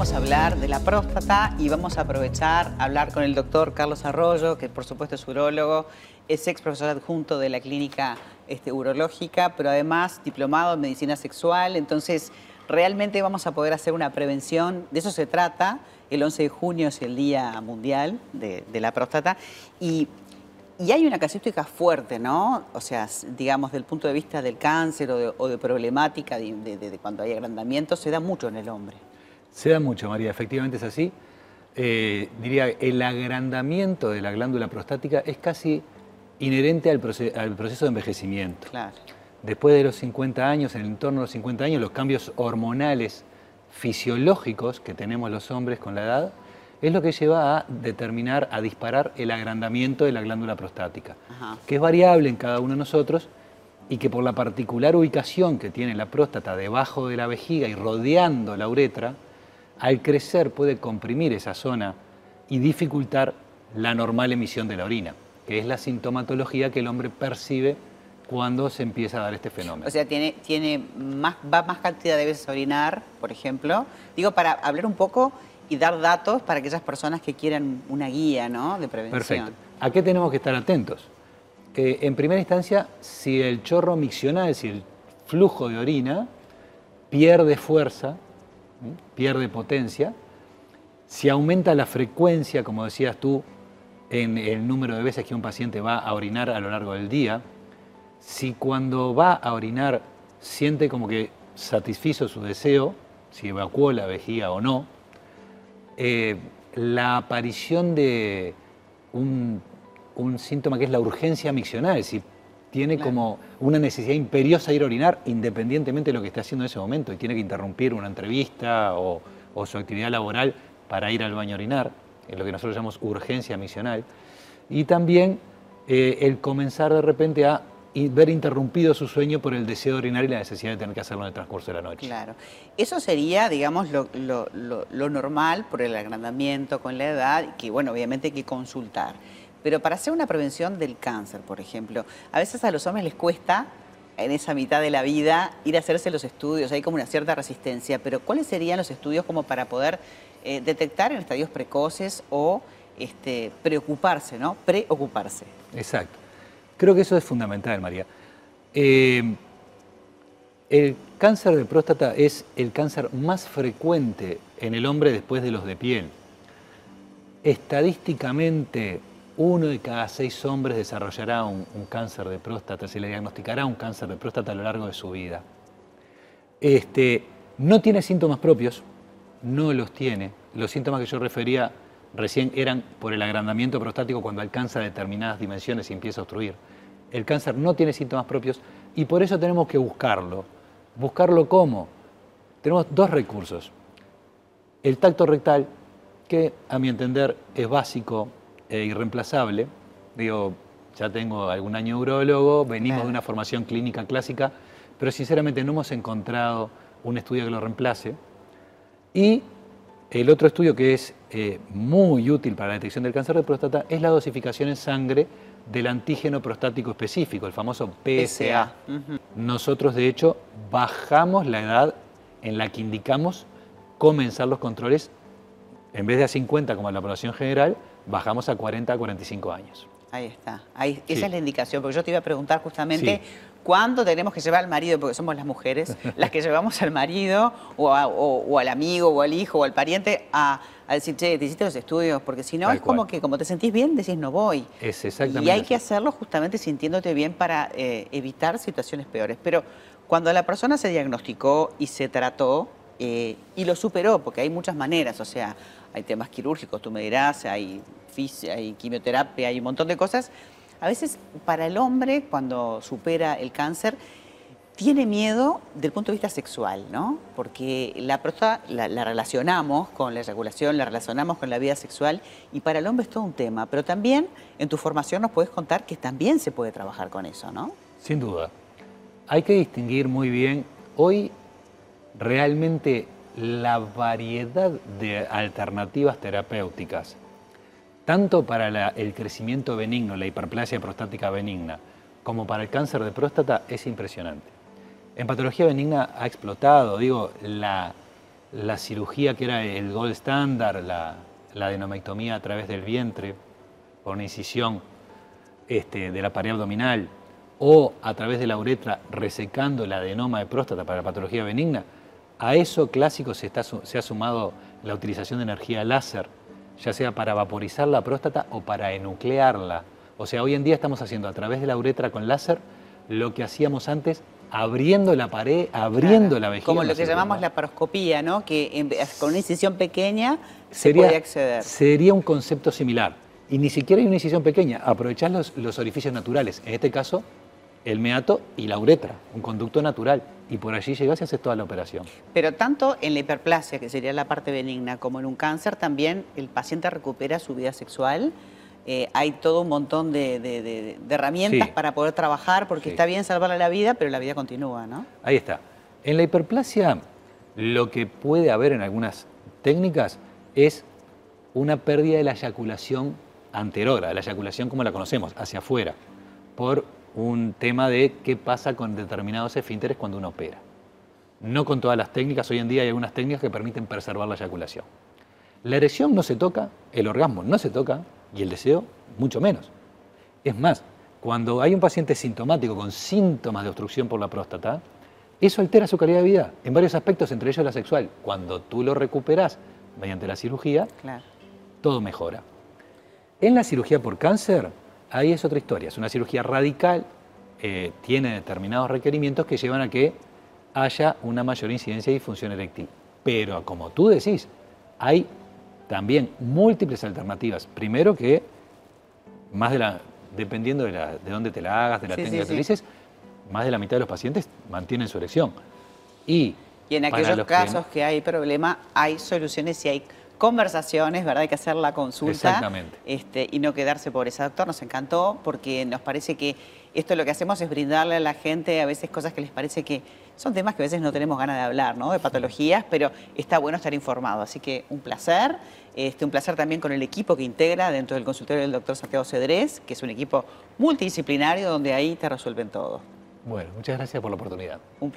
vamos a hablar de la próstata y vamos a aprovechar a hablar con el doctor Carlos Arroyo, que por supuesto es urólogo, es ex profesor adjunto de la clínica este, urológica, pero además diplomado en medicina sexual. Entonces, realmente vamos a poder hacer una prevención, de eso se trata. El 11 de junio es el Día Mundial de, la Próstata. Y y hay una casuística fuerte, ¿no? O sea, digamos, del punto de vista del cáncer o de, problemática de, cuando hay agrandamiento, se da mucho en el hombre. Se da mucho, María, efectivamente es así. Eh, diría, el agrandamiento de la glándula prostática es casi inherente al, proceso de envejecimiento. Claro. Después de los 50 años, en el entorno de los 50 años, los cambios hormonales fisiológicos que tenemos los hombres con la edad es lo que lleva a determinar, a disparar el agrandamiento de la glándula prostática, que es variable en cada uno de nosotros y que por la particular ubicación que tiene la próstata debajo de la vejiga y rodeando la uretra, al crecer puede comprimir esa zona y dificultar la normal emisión de la orina, que es la sintomatología que el hombre percibe cuando se empieza a dar este fenómeno. O sea, tiene, tiene más, va más cantidad de veces a orinar, por ejemplo. Digo, para hablar un poco y dar datos para aquellas personas que quieran una guía ¿no? de prevención. Perfecto. ¿A qué tenemos que estar atentos? en primera instancia, si el chorro miccional, si el flujo de orina pierde fuerza, pierde potencia, si aumenta la frecuencia, como decías tú, en el número de veces que un paciente va a orinar a lo largo del día, si cuando va a orinar siente como que satisfizo su deseo, si evacuó la vejiga o no, eh, la aparición de un, síntoma que es la urgencia miccional, tiene como una necesidad imperiosa de ir a orinar independientemente de lo que esté haciendo en ese momento y tiene que interrumpir una entrevista o, su actividad laboral para ir al baño a orinar, es lo que nosotros llamamos urgencia miccional, y también eh, el comenzar de repente a ver interrumpido su sueño por el deseo de orinar y la necesidad de tener que hacerlo en el transcurso de la noche. Claro. Eso sería, digamos, lo, normal por el agrandamiento con la edad, que bueno, obviamente hay que consultar. Pero para hacer una prevención del cáncer, por ejemplo, a veces a los hombres les cuesta en esa mitad de la vida ir a hacerse los estudios, hay como una cierta resistencia, pero ¿cuáles serían los estudios como para poder eh, detectar en estadios precoces o este, preocuparse, ¿no? Preocuparse. Exacto. Creo que eso es fundamental, María. Eh, el cáncer de próstata es el cáncer más frecuente en el hombre después de los de piel. Estadísticamente, uno de cada seis hombres desarrollará un, cáncer de próstata, se le diagnosticará un cáncer de próstata a lo largo de su vida. Este, no tiene síntomas propios, no los tiene. Los síntomas que yo refería recién eran por el agrandamiento prostático cuando alcanza determinadas dimensiones y empieza a obstruir. El cáncer no tiene síntomas propios y por eso tenemos que buscarlo. ¿Buscarlo cómo? Tenemos dos recursos. El tacto rectal, que a mi entender es básico e irreemplazable. Digo, ya tengo algún año urologo, venimos de una formación clínica clásica, pero sinceramente no hemos encontrado un estudio que lo reemplace. Y el otro estudio que es eh, muy útil para la detección del cáncer de próstata es la dosificación en sangre del antígeno prostático específico, el famoso PSA. Nosotros, de hecho, bajamos la edad en la que indicamos comenzar los controles, en vez de a 50 como en la población general, bajamos a 40 a 45 años. Ahí está, Ahí, esa es la indicación, porque yo te iba a preguntar justamente cuándo tenemos que llevar al marido, porque somos las mujeres las que llevamos al marido o, al amigo o al hijo o al pariente a, decir, che, te hiciste los estudios, porque si no es como que como te sentís bien, decís no voy. Es exactamente. Y hay que hacerlo justamente sintiéndote bien para eh, evitar situaciones peores. Pero cuando la persona se diagnosticó y se trató eh, y lo superó, porque hay muchas maneras, o sea, hay temas quirúrgicos, tú me dirás, hay, hay quimioterapia, hay un montón de cosas a veces para el hombre, cuando supera el cáncer, tiene miedo del punto de vista sexual, ¿no? Porque la próstata la, relacionamos con la eyaculación, la relacionamos con la vida sexual y para el hombre es todo un tema. Pero también en tu formación nos puedes contar que también se puede trabajar con eso, ¿no? Sin duda. Hay que distinguir muy bien hoy realmente la variedad de alternativas terapéuticas tanto para el crecimiento benigno, la hiperplasia prostática benigna, como para el cáncer de próstata es impresionante. En patología benigna ha explotado, digo, la, cirugía que era el gold standard, la, la adenomectomía a través del vientre, por una incisión este, de la pared abdominal, o a través de la uretra resecando el adenoma de próstata para la patología benigna, a eso clásico se, está, se ha sumado la utilización de energía láser, ya sea para vaporizar la próstata o para enuclearla. O sea, hoy en día estamos haciendo a través de la uretra con láser lo que hacíamos antes abriendo la pared, abriendo la vejiga. Como lo que llamamos la paroscopía, ¿no? Que con una incisión pequeña sería, se puede acceder. Sería un concepto similar. Y ni siquiera hay una incisión pequeña. Aprovechás los, los orificios naturales. En este caso, el meato y la uretra, un conducto natural. Y por allí llegas y haces toda la operación. Pero tanto en la hiperplasia, que sería la parte benigna, como en un cáncer, también el paciente recupera su vida sexual. Eh, hay todo un montón de, herramientas para poder trabajar, porque está bien salvarle la vida, pero la vida continúa, ¿no? Ahí está. En la hiperplasia, lo que puede haber en algunas técnicas es una pérdida de la eyaculación anterora, la eyaculación como la conocemos, hacia afuera, por un tema de qué pasa con determinados esfínteres cuando uno opera. No con todas las técnicas, hoy en día hay algunas técnicas que permiten preservar la eyaculación. La erección no se toca, el orgasmo no se toca y el deseo mucho menos. Es más, cuando hay un paciente sintomático con síntomas de obstrucción por la próstata, eso altera su calidad de vida en varios aspectos, entre ellos la sexual. Cuando tú lo recuperas mediante la cirugía, todo mejora. En la cirugía por cáncer, ahí es otra historia. Es una cirugía radical, eh, tiene determinados requerimientos que llevan a que haya una mayor incidencia de disfunción eréctil. Pero como tú decís, hay también múltiples alternativas. Primero que, más de la, dependiendo de, la, de dónde te la hagas, de la técnica que utilices, más de la mitad de los pacientes mantienen su erección. Y, y en aquellos casos que hay problema, hay soluciones y hay conversaciones, ¿verdad? Hay que hacer la consulta. Exactamente. Este, y no quedarse por ese doctor. Nos encantó porque nos parece que esto lo que hacemos es brindarle a la gente a veces cosas que les parece que son temas que a veces no tenemos ganas de hablar, ¿no? De patologías, pero está bueno estar informado. Así que un placer. Este, un placer también con el equipo que integra dentro del consultorio del doctor Santiago Cedrés, que es un equipo multidisciplinario donde ahí te resuelven todo. Bueno, muchas gracias por la oportunidad.